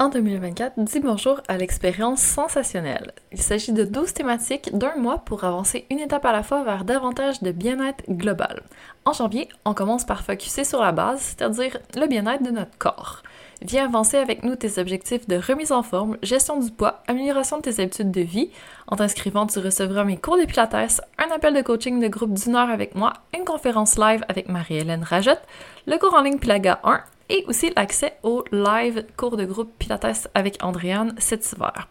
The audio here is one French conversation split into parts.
En 2024, dis bonjour à l'expérience sensationnelle. Il s'agit de 12 thématiques d'un mois pour avancer une étape à la fois vers davantage de bien-être global. En janvier, on commence par focuser sur la base, c'est-à-dire le bien-être de notre corps. Viens avancer avec nous tes objectifs de remise en forme, gestion du poids, amélioration de tes habitudes de vie. En t'inscrivant, tu recevras mes cours de pilates, un appel de coaching de groupe d'une heure avec moi, une conférence live avec Marie-Hélène Rajotte, le cours en ligne Pilaga 1 et aussi l'accès au live cours de groupe Pilates avec Andréane cet hiver.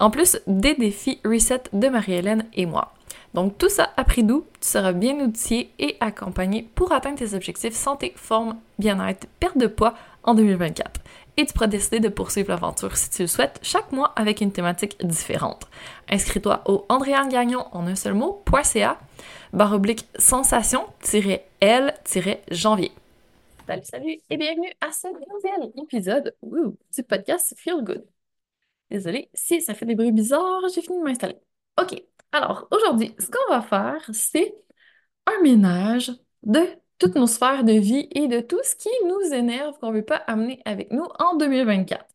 En plus des défis reset de Marie-Hélène et moi. Donc tout ça à prix doux, tu seras bien outillé et accompagné pour atteindre tes objectifs santé, forme, bien-être, perte de poids en 2024. Et tu pourras décider de poursuivre l'aventure si tu le souhaites chaque mois avec une thématique différente. Inscris-toi au Andréane Gagnon en un seul mot.ca barre oblique sensation-l-janvier. Salut, salut et bienvenue à ce nouvel épisode du podcast Feel Good. Désolée si ça fait des bruits bizarres, j'ai fini de m'installer. Ok, alors aujourd'hui, ce qu'on va faire, c'est un ménage de toutes nos sphères de vie et de tout ce qui nous énerve qu'on ne veut pas amener avec nous en 2024.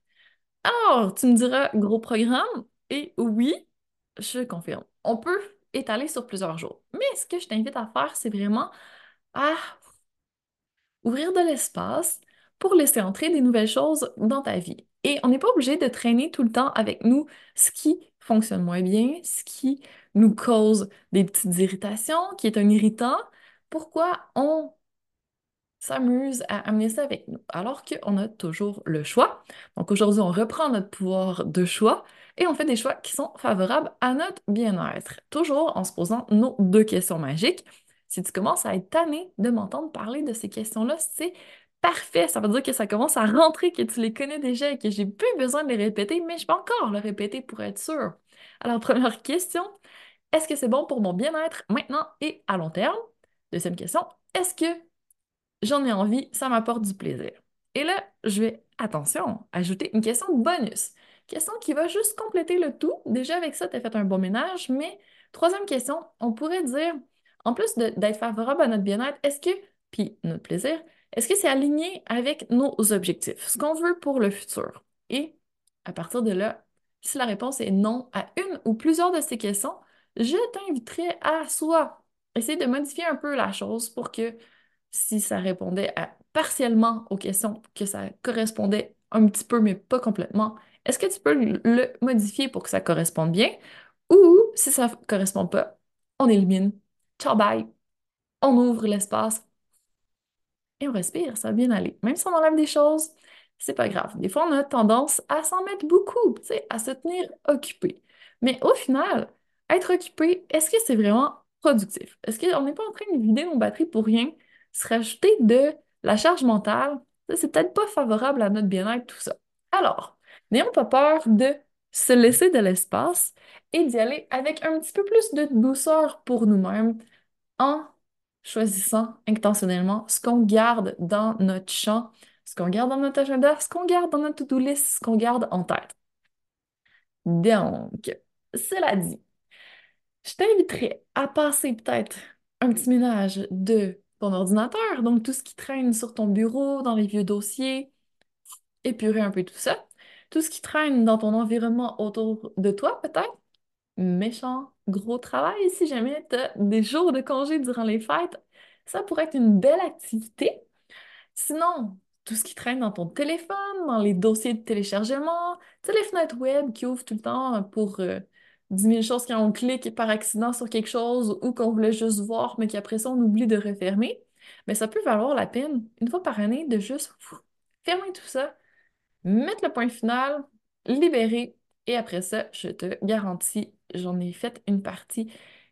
Alors, tu me diras, gros programme, et oui, je confirme, on peut étaler sur plusieurs jours. Mais ce que je t'invite à faire, c'est vraiment à ouvrir de l'espace pour laisser entrer des nouvelles choses dans ta vie. Et on n'est pas obligé de traîner tout le temps avec nous ce qui fonctionne moins bien, ce qui nous cause des petites irritations, qui est un irritant, pourquoi on s'amuse à amener ça avec nous, alors qu'on a toujours le choix? Donc aujourd'hui, on reprend notre pouvoir de choix et on fait des choix qui sont favorables à notre bien-être, toujours en se posant nos deux questions magiques. Si tu commences à être tanné de m'entendre parler de ces questions-là, c'est parfait. Ça veut dire que ça commence à rentrer, que tu les connais déjà et que j'ai plus besoin de les répéter, mais je peux encore le répéter pour être sûr. Alors, première question, est-ce que c'est bon pour mon bien-être maintenant et à long terme? Deuxième question, est-ce que j'en ai envie, ça m'apporte du plaisir? Et là, je vais, attention, ajouter une question bonus. Question qui va juste compléter le tout. Déjà, avec ça, tu as fait un bon ménage, mais troisième question, on pourrait dire, en plus d'être favorable à notre bien-être, est-ce que, puis notre plaisir, est-ce que c'est aligné avec nos objectifs, ce qu'on veut pour le futur? Et à partir de là, si la réponse est non à une ou plusieurs de ces questions, je t'inviterai à soit essayer de modifier un peu la chose pour que si ça répondait partiellement aux questions, que ça correspondait un petit peu, mais pas complètement, est-ce que tu peux le modifier pour que ça corresponde bien? Ou si ça ne correspond pas, on élimine. Ciao, bye. On ouvre l'espace et on respire, ça va bien aller. Même si on enlève des choses, c'est pas grave. Des fois, on a tendance à s'en mettre beaucoup, à se tenir occupé. Mais au final, être occupé, est-ce que c'est vraiment productif? Est-ce qu'on n'est pas en train de vider nos batteries pour rien? Se rajouter de la charge mentale, c'est peut-être pas favorable à notre bien-être, tout ça. Alors, n'ayons pas peur de se laisser de l'espace et d'y aller avec un petit peu plus de douceur pour nous-mêmes en choisissant intentionnellement ce qu'on garde dans notre champ, ce qu'on garde dans notre agenda, ce qu'on garde dans notre to-do list, ce qu'on garde en tête. Donc, cela dit, je t'inviterai à passer peut-être un petit ménage de ton ordinateur, donc tout ce qui traîne sur ton bureau, dans les vieux dossiers, épurer un peu tout ça. Tout ce qui traîne dans ton environnement autour de toi, peut-être. Méchant, gros travail. Si jamais tu as des jours de congé durant les fêtes, ça pourrait être une belle activité. Sinon, tout ce qui traîne dans ton téléphone, dans les dossiers de téléchargement, tu sais, les fenêtres web qui ouvrent tout le temps pour euh, 10 000 choses quand on clique par accident sur quelque chose ou qu'on voulait juste voir, mais qu'après ça, on oublie de refermer. Mais ça peut valoir la peine, une fois par année, de juste fermer tout ça, mettre le point final, libérer, et après ça, je te garantis, j'en ai fait une partie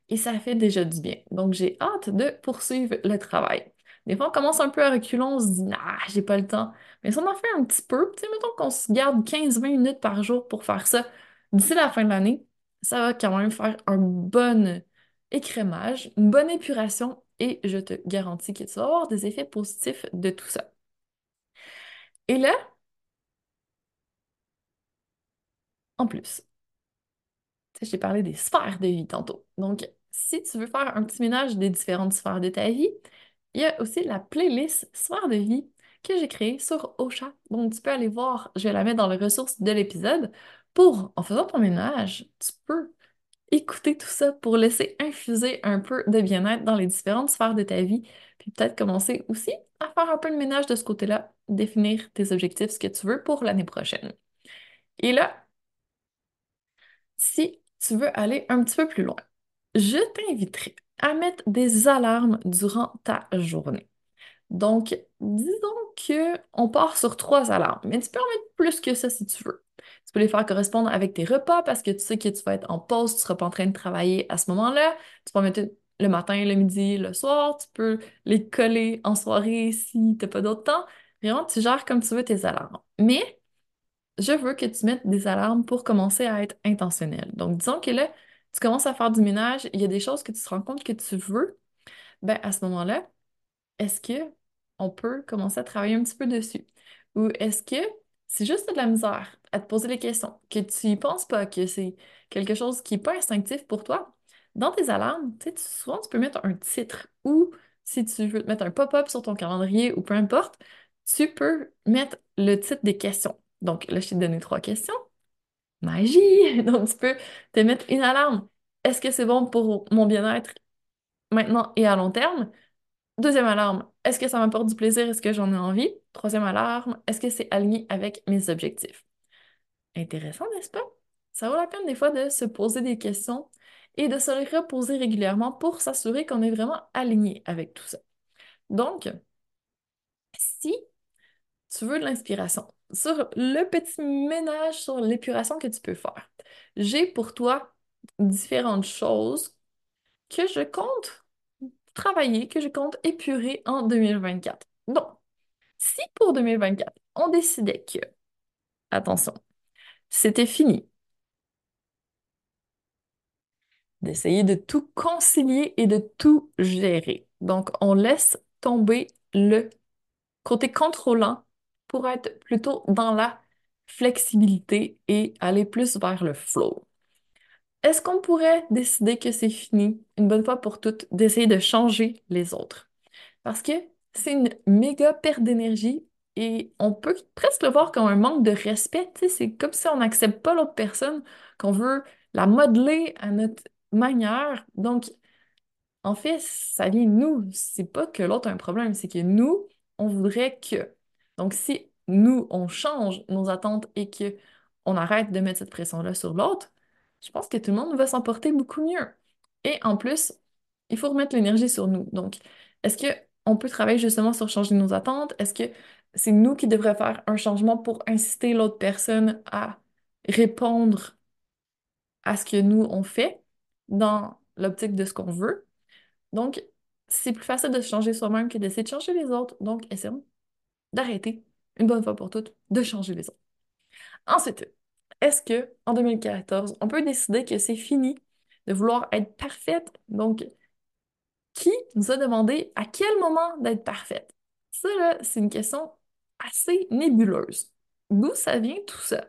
et ça fait déjà du bien. Donc, j'ai hâte de poursuivre le travail. Des fois, on commence un peu à reculons, on se dit, ah, j'ai pas le temps. Mais si on en fait un petit peu, tu sais, mettons qu'on se garde 15-20 minutes par jour pour faire ça d'ici la fin de l'année, ça va quand même faire un bon écrémage, une bonne épuration et je te garantis que tu vas avoir des effets positifs de tout ça. Et là, en plus, j'ai parlé des sphères de vie tantôt. Donc, si tu veux faire un petit ménage des différentes sphères de ta vie, il y a aussi la playlist sphères de vie que j'ai créée sur Ocha. Donc, tu peux aller voir, je vais la mettre dans les ressources de l'épisode pour, en faisant ton ménage, tu peux écouter tout ça pour laisser infuser un peu de bien-être dans les différentes sphères de ta vie, puis peut-être commencer aussi à faire un peu de ménage de ce côté-là, définir tes objectifs, ce que tu veux pour l'année prochaine. Et là, si tu veux aller un petit peu plus loin, je t'inviterai à mettre des alarmes durant ta journée. Donc, disons que on part sur trois alarmes, mais tu peux en mettre plus que ça si tu veux. Tu peux les faire correspondre avec tes repas parce que tu sais que tu vas être en pause, tu ne seras pas en train de travailler à ce moment-là. Tu peux en mettre le matin, le midi, le soir. Tu peux les coller en soirée si tu n'as pas d'autre temps. Vraiment, tu gères comme tu veux tes alarmes. Mais je veux que tu mettes des alarmes pour commencer à être intentionnel. Donc, disons que là, tu commences à faire du ménage, il y a des choses que tu te rends compte que tu veux. Ben, à ce moment-là, est-ce que on peut commencer à travailler un petit peu dessus? Ou est-ce que c'est juste de la misère à te poser les questions, que tu y penses pas, que c'est quelque chose qui n'est pas instinctif pour toi? Dans tes alarmes, tu sais, souvent tu peux mettre un titre ou si tu veux te mettre un pop-up sur ton calendrier ou peu importe, tu peux mettre le titre des questions. Donc là, je t'ai donné trois questions. Magie! Donc tu peux te mettre une alarme. Est-ce que c'est bon pour mon bien-être maintenant et à long terme? Deuxième alarme, est-ce que ça m'apporte du plaisir? Est-ce que j'en ai envie? Troisième alarme, est-ce que c'est aligné avec mes objectifs? Intéressant, n'est-ce pas? Ça vaut la peine des fois de se poser des questions et de se reposer régulièrement pour s'assurer qu'on est vraiment aligné avec tout ça. Donc, si tu veux de l'inspiration sur le petit ménage sur l'épuration que tu peux faire, j'ai pour toi différentes choses que je compte travailler, que je compte épurer en 2024. Donc, si pour 2024, on décidait que, attention, c'était fini d'essayer de tout concilier et de tout gérer. Donc, on laisse tomber le côté contrôlant pour être plutôt dans la flexibilité et aller plus vers le flow. Est-ce qu'on pourrait décider que c'est fini, une bonne fois pour toutes, d'essayer de changer les autres? Parce que c'est une méga perte d'énergie et on peut presque le voir comme un manque de respect. C'est comme si on n'accepte pas l'autre personne, qu'on veut la modeler à notre manière. Donc, en fait, ça vient de nous. C'est pas que l'autre a un problème, c'est que nous, on voudrait que. Donc, si nous, on change nos attentes et que on arrête de mettre cette pression-là sur l'autre, je pense que tout le monde va s'en porter beaucoup mieux. Et en plus, il faut remettre l'énergie sur nous. Donc, est-ce qu'on peut travailler justement sur changer nos attentes? Est-ce que c'est nous qui devrions faire un changement pour inciter l'autre personne à répondre à ce que nous, on fait dans l'optique de ce qu'on veut? Donc, c'est plus facile de se changer soi-même que d'essayer de changer les autres. Donc, essayons d'arrêter, une bonne fois pour toutes, de changer les autres. Ensuite, est-ce que en 2014, on peut décider que c'est fini de vouloir être parfaite? Donc, qui nous a demandé à quel moment d'être parfaite? Ça, là, c'est une question assez nébuleuse. D'où ça vient tout ça?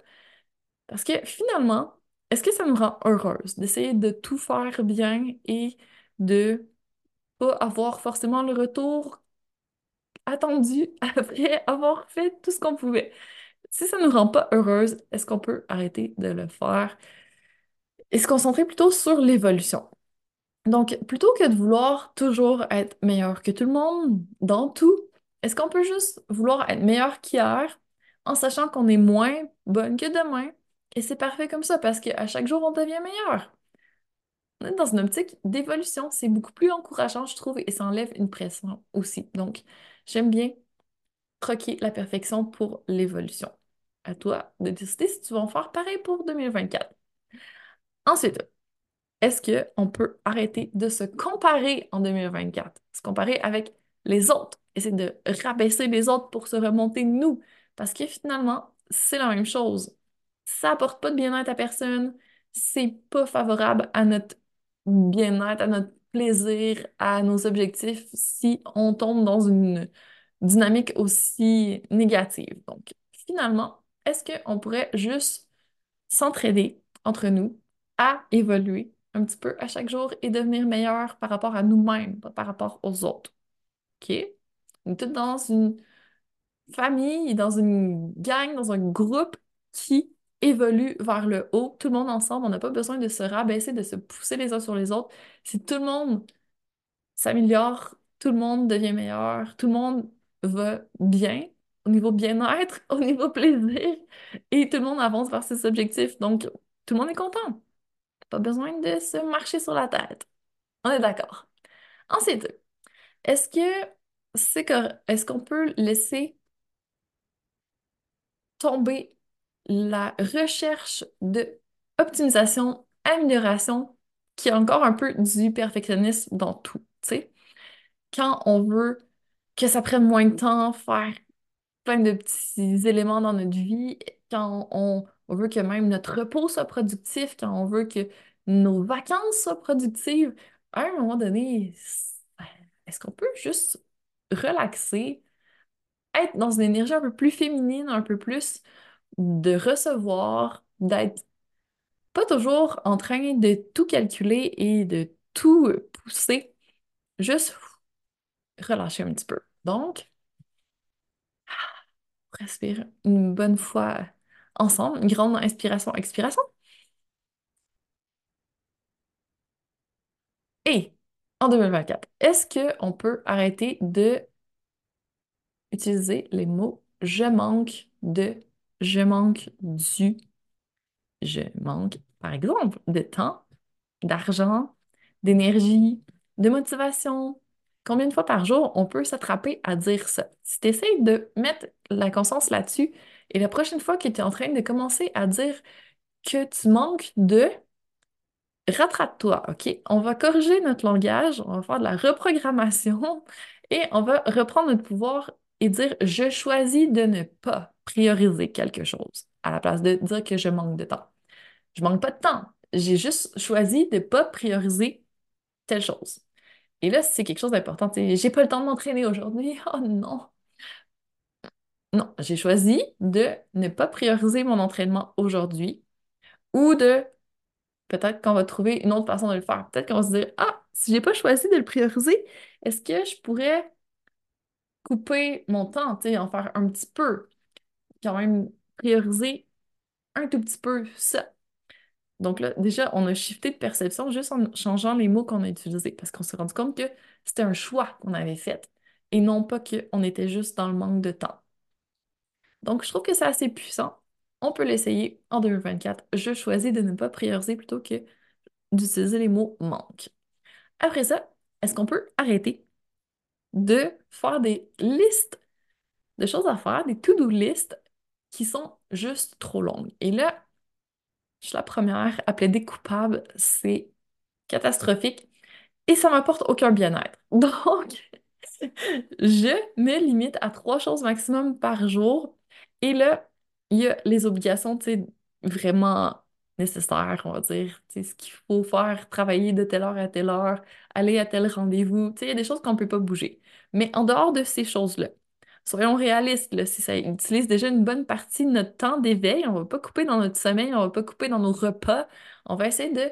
Parce que finalement, est-ce que ça nous rend heureuse d'essayer de tout faire bien et de pas avoir forcément le retour attendu après avoir fait tout ce qu'on pouvait? Si ça ne nous rend pas heureuse, est-ce qu'on peut arrêter de le faire et se concentrer plutôt sur l'évolution? Donc, plutôt que de vouloir toujours être meilleur que tout le monde dans tout, Est-ce qu'on peut juste vouloir être meilleur qu'hier en sachant qu'on est moins bonne que demain? Et c'est parfait comme ça parce qu'à chaque jour, on devient meilleur. On est dans une optique d'évolution. C'est beaucoup plus encourageant, je trouve, et ça enlève une pression aussi. Donc, j'aime bien troquer la perfection pour l'évolution. À toi de décider si tu vas en faire pareil pour 2024. Ensuite, est-ce qu'on peut arrêter de se comparer en 2024? Se comparer avec les autres, essayer de rabaisser les autres pour se remonter nous? Parce que finalement, c'est la même chose. Ça apporte pas de bien-être à personne, c'est pas favorable à notre bien-être, à notre plaisir, à nos objectifs si on tombe dans une dynamique aussi négative. Donc, finalement, est-ce qu'on pourrait juste s'entraider entre nous à évoluer un petit peu à chaque jour et devenir meilleur par rapport à nous-mêmes, pas par rapport aux autres? OK? On est dans une famille, dans une gang, dans un groupe qui évolue vers le haut, tout le monde ensemble. On n'a pas besoin de se rabaisser, de se pousser les uns sur les autres. Si tout le monde s'améliore, tout le monde devient meilleur, tout le monde va bien au niveau bien-être, au niveau plaisir, et tout le monde avance vers ses objectifs. Donc, tout le monde est content. Pas besoin de se marcher sur la tête. On est d'accord. Ensuite, est-ce que c'est est-ce qu'on peut laisser tomber la recherche de optimisation, amélioration, qui est encore un peu du perfectionnisme dans tout, tu sais. Quand on veut que ça prenne moins de temps, faire plein de petits éléments dans notre vie, quand on, on veut que même notre repos soit productif, quand on veut que nos vacances soient productives, à un moment donné, est-ce qu'on peut juste relaxer, être dans une énergie un peu plus féminine, un peu plus de recevoir, d'être pas toujours en train de tout calculer et de tout pousser, juste relâcher un petit peu. Donc, respire une bonne fois ensemble, une grande inspiration, expiration. Et en 2024, est-ce qu'on peut arrêter de utiliser les mots je manque de, je manque du, je manque, par exemple, de temps, d'argent, d'énergie, de motivation. Combien de fois par jour on peut s'attraper à dire ça? Si tu essaies de mettre la conscience là-dessus, et la prochaine fois que tu es en train de commencer à dire que tu manques de, rattrape-toi? On va corriger notre langage, on va faire de la reprogrammation et on va reprendre notre pouvoir et dire je choisis de ne pas prioriser quelque chose à la place de dire que je manque de temps. Je manque pas de temps. J'ai juste choisi de pas prioriser telle chose. Et là, c'est quelque chose d'important. J'ai pas le temps de m'entraîner aujourd'hui. Oh non! Non, j'ai choisi de ne pas prioriser mon entraînement aujourd'hui ou de peut-être qu'on va trouver une autre façon de le faire. Peut-être qu'on va se dire, ah, si j'ai pas choisi de le prioriser, est-ce que je pourrais couper mon temps, en faire un petit peu, quand même prioriser un tout petit peu ça. Donc là, déjà, on a shifté de perception juste en changeant les mots qu'on a utilisés parce qu'on s'est rendu compte que c'était un choix qu'on avait fait et non pas qu'on était juste dans le manque de temps. Donc, je trouve que c'est assez puissant. On peut l'essayer en 2024. Je choisis de ne pas prioriser plutôt que d'utiliser les mots manque. Après ça, est-ce qu'on peut arrêter de faire des listes de choses à faire, des to-do listes qui sont juste trop longues? Et là, je suis la première à plaider coupable, c'est catastrophique et ça m'apporte aucun bien-être. Donc, je me limite à trois choses maximum par jour. Et là, il y a les obligations, tu sais, vraiment nécessaires, on va dire. Tu ce qu'il faut faire, travailler de telle heure à telle heure, aller à tel rendez-vous. Tu il y a des choses qu'on ne peut pas bouger. Mais en dehors de ces choses-là, soyons réalistes, là, si ça utilise déjà une bonne partie de notre temps d'éveil, on ne va pas couper dans notre sommeil, on ne va pas couper dans nos repas. On va essayer de,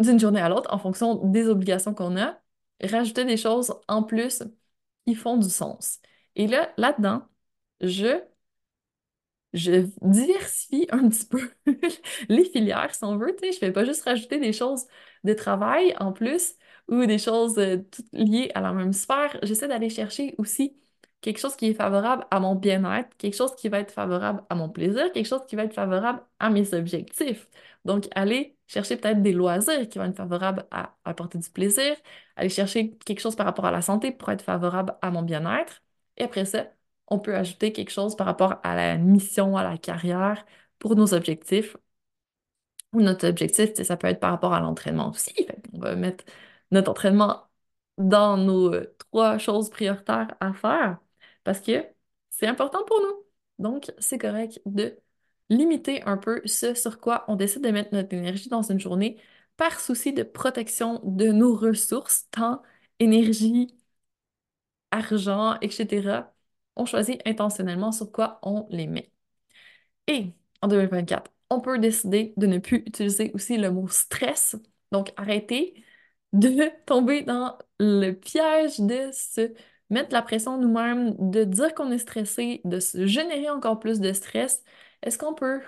d'une journée à l'autre, en fonction des obligations qu'on a, rajouter des choses en plus qui font du sens. Et là, là-dedans, je je diversifie un petit peu les filières, si on veut. Je fais pas juste rajouter des choses de travail en plus ou des choses euh, toutes liées à la même sphère. J'essaie d'aller chercher aussi quelque chose qui est favorable à mon bien-être, quelque chose qui va être favorable à mon plaisir, quelque chose qui va être favorable à mes objectifs. Donc, aller chercher peut-être des loisirs qui vont être favorables à apporter du plaisir, aller chercher quelque chose par rapport à la santé pour être favorable à mon bien-être. Et après ça, on peut ajouter quelque chose par rapport à la mission, à la carrière, pour nos objectifs. Ou notre objectif, ça peut être par rapport à l'entraînement aussi. on va mettre notre entraînement dans nos euh, trois choses prioritaires à faire parce que c'est important pour nous. Donc, c'est correct de limiter un peu ce sur quoi on décide de mettre notre énergie dans une journée par souci de protection de nos ressources, temps, énergie, argent, etc. On choisit intentionnellement sur quoi on les met. Et en 2024, on peut décider de ne plus utiliser aussi le mot stress. Donc, arrêter de tomber dans le piège de se mettre la pression nous-mêmes, de dire qu'on est stressé, de se générer encore plus de stress. Est-ce qu'on peut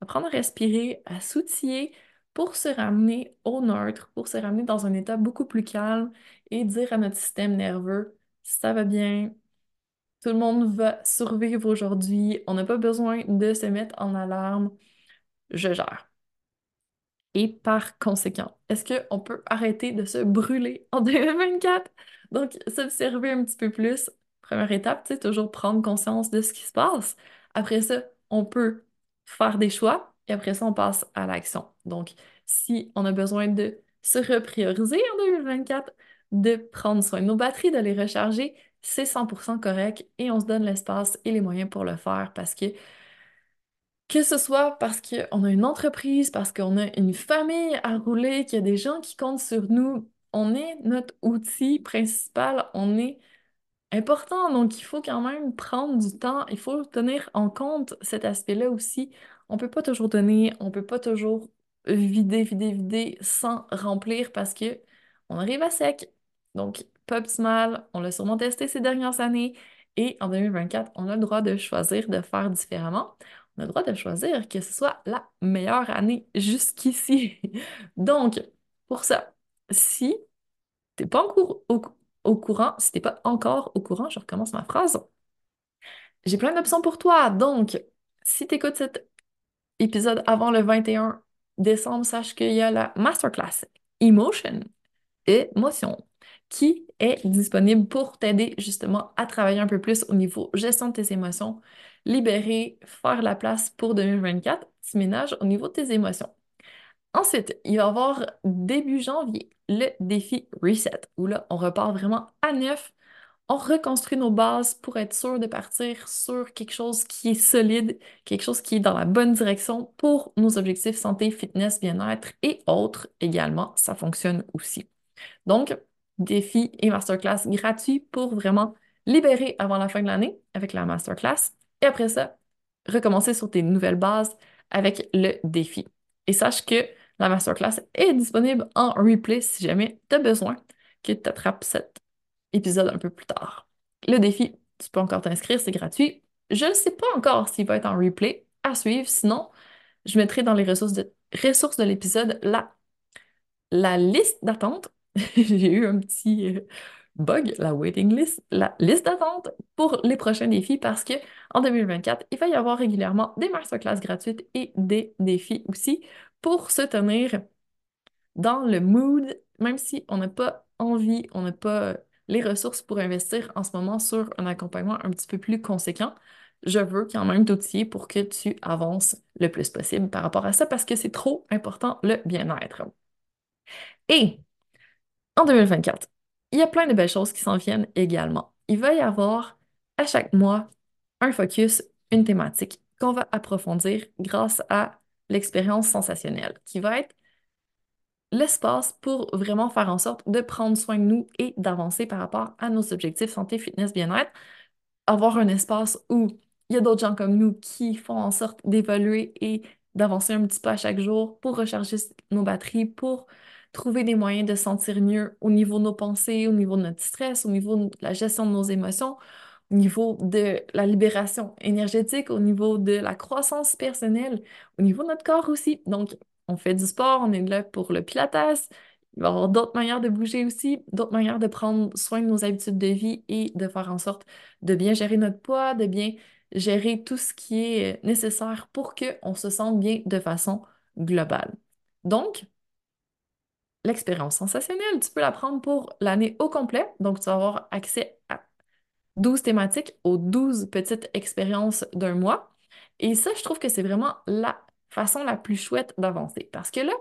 apprendre à respirer, à s'outiller pour se ramener au neutre, pour se ramener dans un état beaucoup plus calme et dire à notre système nerveux, ça va bien, tout le monde va survivre aujourd'hui, on n'a pas besoin de se mettre en alarme, je gère. Et par conséquent, est-ce qu'on peut arrêter de se brûler en 2024? Donc, s'observer un petit peu plus. Première étape, c'est toujours prendre conscience de ce qui se passe. Après ça, on peut faire des choix et après ça, on passe à l'action. Donc, si on a besoin de se reprioriser en 2024, de prendre soin de nos batteries, de les recharger, c'est 100% correct et on se donne l'espace et les moyens pour le faire parce que que ce soit parce qu'on a une entreprise, parce qu'on a une famille à rouler, qu'il y a des gens qui comptent sur nous, on est notre outil principal, on est important. Donc, il faut quand même prendre du temps, il faut tenir en compte cet aspect-là aussi. On peut pas toujours donner, on peut pas toujours vider, vider, vider sans remplir parce que on arrive à sec. Donc, pas optimal, on l'a sûrement testé ces dernières années et en 2024, on a le droit de choisir de faire différemment on a le droit de choisir que ce soit la meilleure année jusqu'ici. Donc, pour ça, si t'es pas au, au courant, si t'es pas encore au courant, je recommence ma phrase. J'ai plein d'options pour toi. Donc, si tu écoutes cet épisode avant le 21 décembre, sache qu'il y a la masterclass Emotion, émotion, qui est disponible pour t'aider justement à travailler un peu plus au niveau gestion de tes émotions, libérer, faire la place pour 2024, petit ménage au niveau de tes émotions. Ensuite, il va y avoir début janvier le défi Reset, où là, on repart vraiment à neuf. On reconstruit nos bases pour être sûr de partir sur quelque chose qui est solide, quelque chose qui est dans la bonne direction pour nos objectifs santé, fitness, bien-être et autres également. Ça fonctionne aussi. Donc, défi et masterclass gratuit pour vraiment libérer avant la fin de l'année avec la masterclass. Et après ça, recommencer sur tes nouvelles bases avec le défi. Et sache que la masterclass est disponible en replay si jamais tu as besoin que tu attrapes cet épisode un peu plus tard. Le défi, tu peux encore t'inscrire, c'est gratuit. Je ne sais pas encore s'il va être en replay à suivre, sinon je mettrai dans les ressources de, ressources de l'épisode la, la liste d'attente. J'ai eu un petit, euh, bug la waiting list, la liste d'attente pour les prochains défis parce que en 2024, il va y avoir régulièrement des masterclass gratuites et des défis aussi pour se tenir dans le mood, même si on n'a pas envie, on n'a pas les ressources pour investir en ce moment sur un accompagnement un petit peu plus conséquent. Je veux quand même t'outiller pour que tu avances le plus possible par rapport à ça parce que c'est trop important le bien-être. Et en 2024, il y a plein de belles choses qui s'en viennent également. Il va y avoir à chaque mois un focus, une thématique qu'on va approfondir grâce à l'expérience sensationnelle, qui va être l'espace pour vraiment faire en sorte de prendre soin de nous et d'avancer par rapport à nos objectifs santé, fitness, bien-être. Avoir un espace où il y a d'autres gens comme nous qui font en sorte d'évoluer et d'avancer un petit peu à chaque jour pour recharger nos batteries, pour trouver des moyens de sentir mieux au niveau de nos pensées, au niveau de notre stress, au niveau de la gestion de nos émotions, au niveau de la libération énergétique, au niveau de la croissance personnelle, au niveau de notre corps aussi. Donc, on fait du sport, on est là pour le pilates. Il va y avoir d'autres manières de bouger aussi, d'autres manières de prendre soin de nos habitudes de vie et de faire en sorte de bien gérer notre poids, de bien gérer tout ce qui est nécessaire pour qu'on se sente bien de façon globale. Donc, l'expérience sensationnelle, tu peux la prendre pour l'année au complet. Donc, tu vas avoir accès à 12 thématiques aux 12 petites expériences d'un mois. Et ça, je trouve que c'est vraiment la façon la plus chouette d'avancer. Parce que là,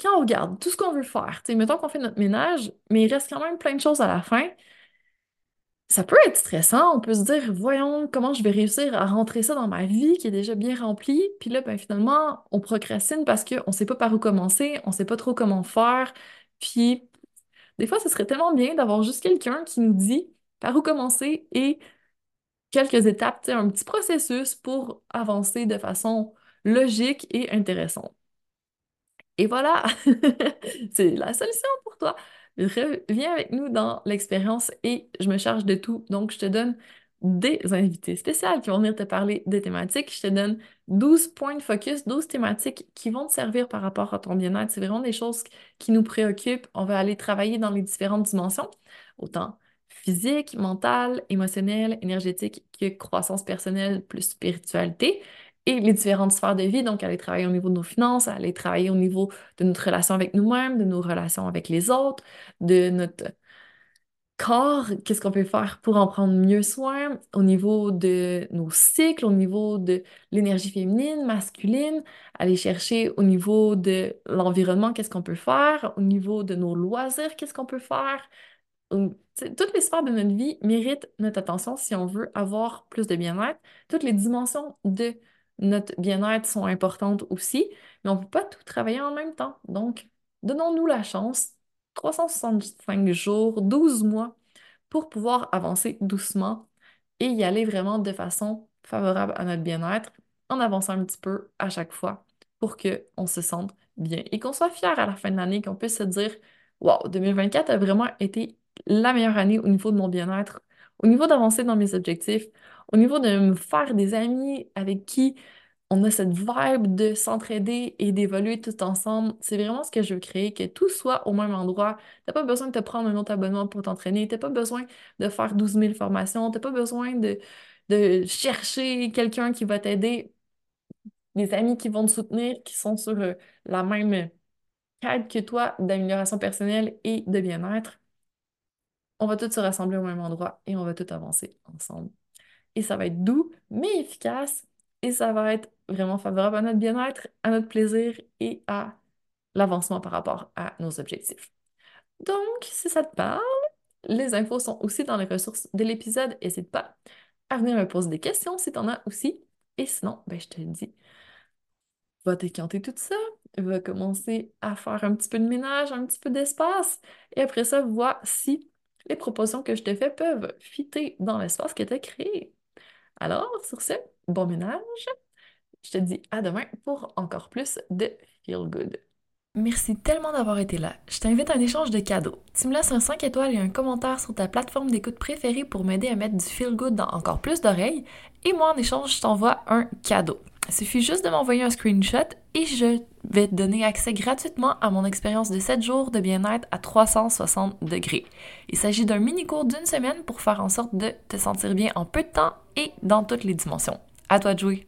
quand on regarde tout ce qu'on veut faire, mettons qu'on fait notre ménage, mais il reste quand même plein de choses à la fin, ça peut être stressant. On peut se dire, voyons, comment je vais réussir à rentrer ça dans ma vie qui est déjà bien remplie. Puis là, ben, finalement, on procrastine parce qu'on ne sait pas par où commencer, on ne sait pas trop comment faire. Puis, des fois, ce serait tellement bien d'avoir juste quelqu'un qui nous dit par où commencer et quelques étapes, un petit processus pour avancer de façon logique et intéressante. Et voilà, c'est la solution pour toi. Viens avec nous dans l'expérience et je me charge de tout. Donc, je te donne des invités spéciaux qui vont venir te parler des thématiques. Je te donne 12 points de focus, 12 thématiques qui vont te servir par rapport à ton bien-être. C'est vraiment des choses qui nous préoccupent. On va aller travailler dans les différentes dimensions, autant physique, mentale, émotionnelle, énergétique que croissance personnelle plus spiritualité et les différentes sphères de vie, donc aller travailler au niveau de nos finances, aller travailler au niveau de notre relation avec nous-mêmes, de nos relations avec les autres, de notre corps, qu'est-ce qu'on peut faire pour en prendre mieux soin, au niveau de nos cycles, au niveau de l'énergie féminine, masculine, aller chercher au niveau de l'environnement, qu'est-ce qu'on peut faire, au niveau de nos loisirs, qu'est-ce qu'on peut faire, toutes les sphères de notre vie méritent notre attention si on veut avoir plus de bien-être. Toutes les dimensions de notre bien-être sont importantes aussi, mais on ne peut pas tout travailler en même temps. Donc, donnons-nous la chance, 365 jours, 12 mois, pour pouvoir avancer doucement et y aller vraiment de façon favorable à notre bien-être, en avançant un petit peu à chaque fois pour qu'on se sente bien et qu'on soit fier à la fin de l'année, qu'on puisse se dire Wow, 2024 a vraiment été la meilleure année au niveau de mon bien-être, au niveau d'avancer dans mes objectifs, au niveau de me faire des amis avec qui on a cette vibe de s'entraider et d'évoluer tout ensemble. C'est vraiment ce que je veux créer, que tout soit au même endroit. T'as pas besoin de te prendre un autre abonnement pour t'entraîner, t'as pas besoin de faire 12 000 formations, t'as pas besoin de, de chercher quelqu'un qui va t'aider, des amis qui vont te soutenir, qui sont sur euh, la même quête que toi d'amélioration personnelle et de bien-être on va tous se rassembler au même endroit et on va tous avancer ensemble. Et ça va être doux, mais efficace, et ça va être vraiment favorable à notre bien-être, à notre plaisir et à l'avancement par rapport à nos objectifs. Donc, si ça te parle, les infos sont aussi dans les ressources de l'épisode. N'hésite pas à venir me poser des questions si tu en as aussi. Et sinon, ben, je te dis, va décanter tout ça, va commencer à faire un petit peu de ménage, un petit peu d'espace, et après ça, vois si les propositions que je te fais peuvent fitter dans l'espace que tu as créé. Alors, sur ce, bon ménage. Je te dis à demain pour encore plus de Feel Good. Merci tellement d'avoir été là. Je t'invite à un échange de cadeaux. Tu me laisses un 5 étoiles et un commentaire sur ta plateforme d'écoute préférée pour m'aider à mettre du feel good dans encore plus d'oreilles. Et moi, en échange, je t'envoie un cadeau. Il suffit juste de m'envoyer un screenshot et je vais te donner accès gratuitement à mon expérience de 7 jours de bien-être à 360 degrés. Il s'agit d'un mini-cours d'une semaine pour faire en sorte de te sentir bien en peu de temps et dans toutes les dimensions. À toi de jouer!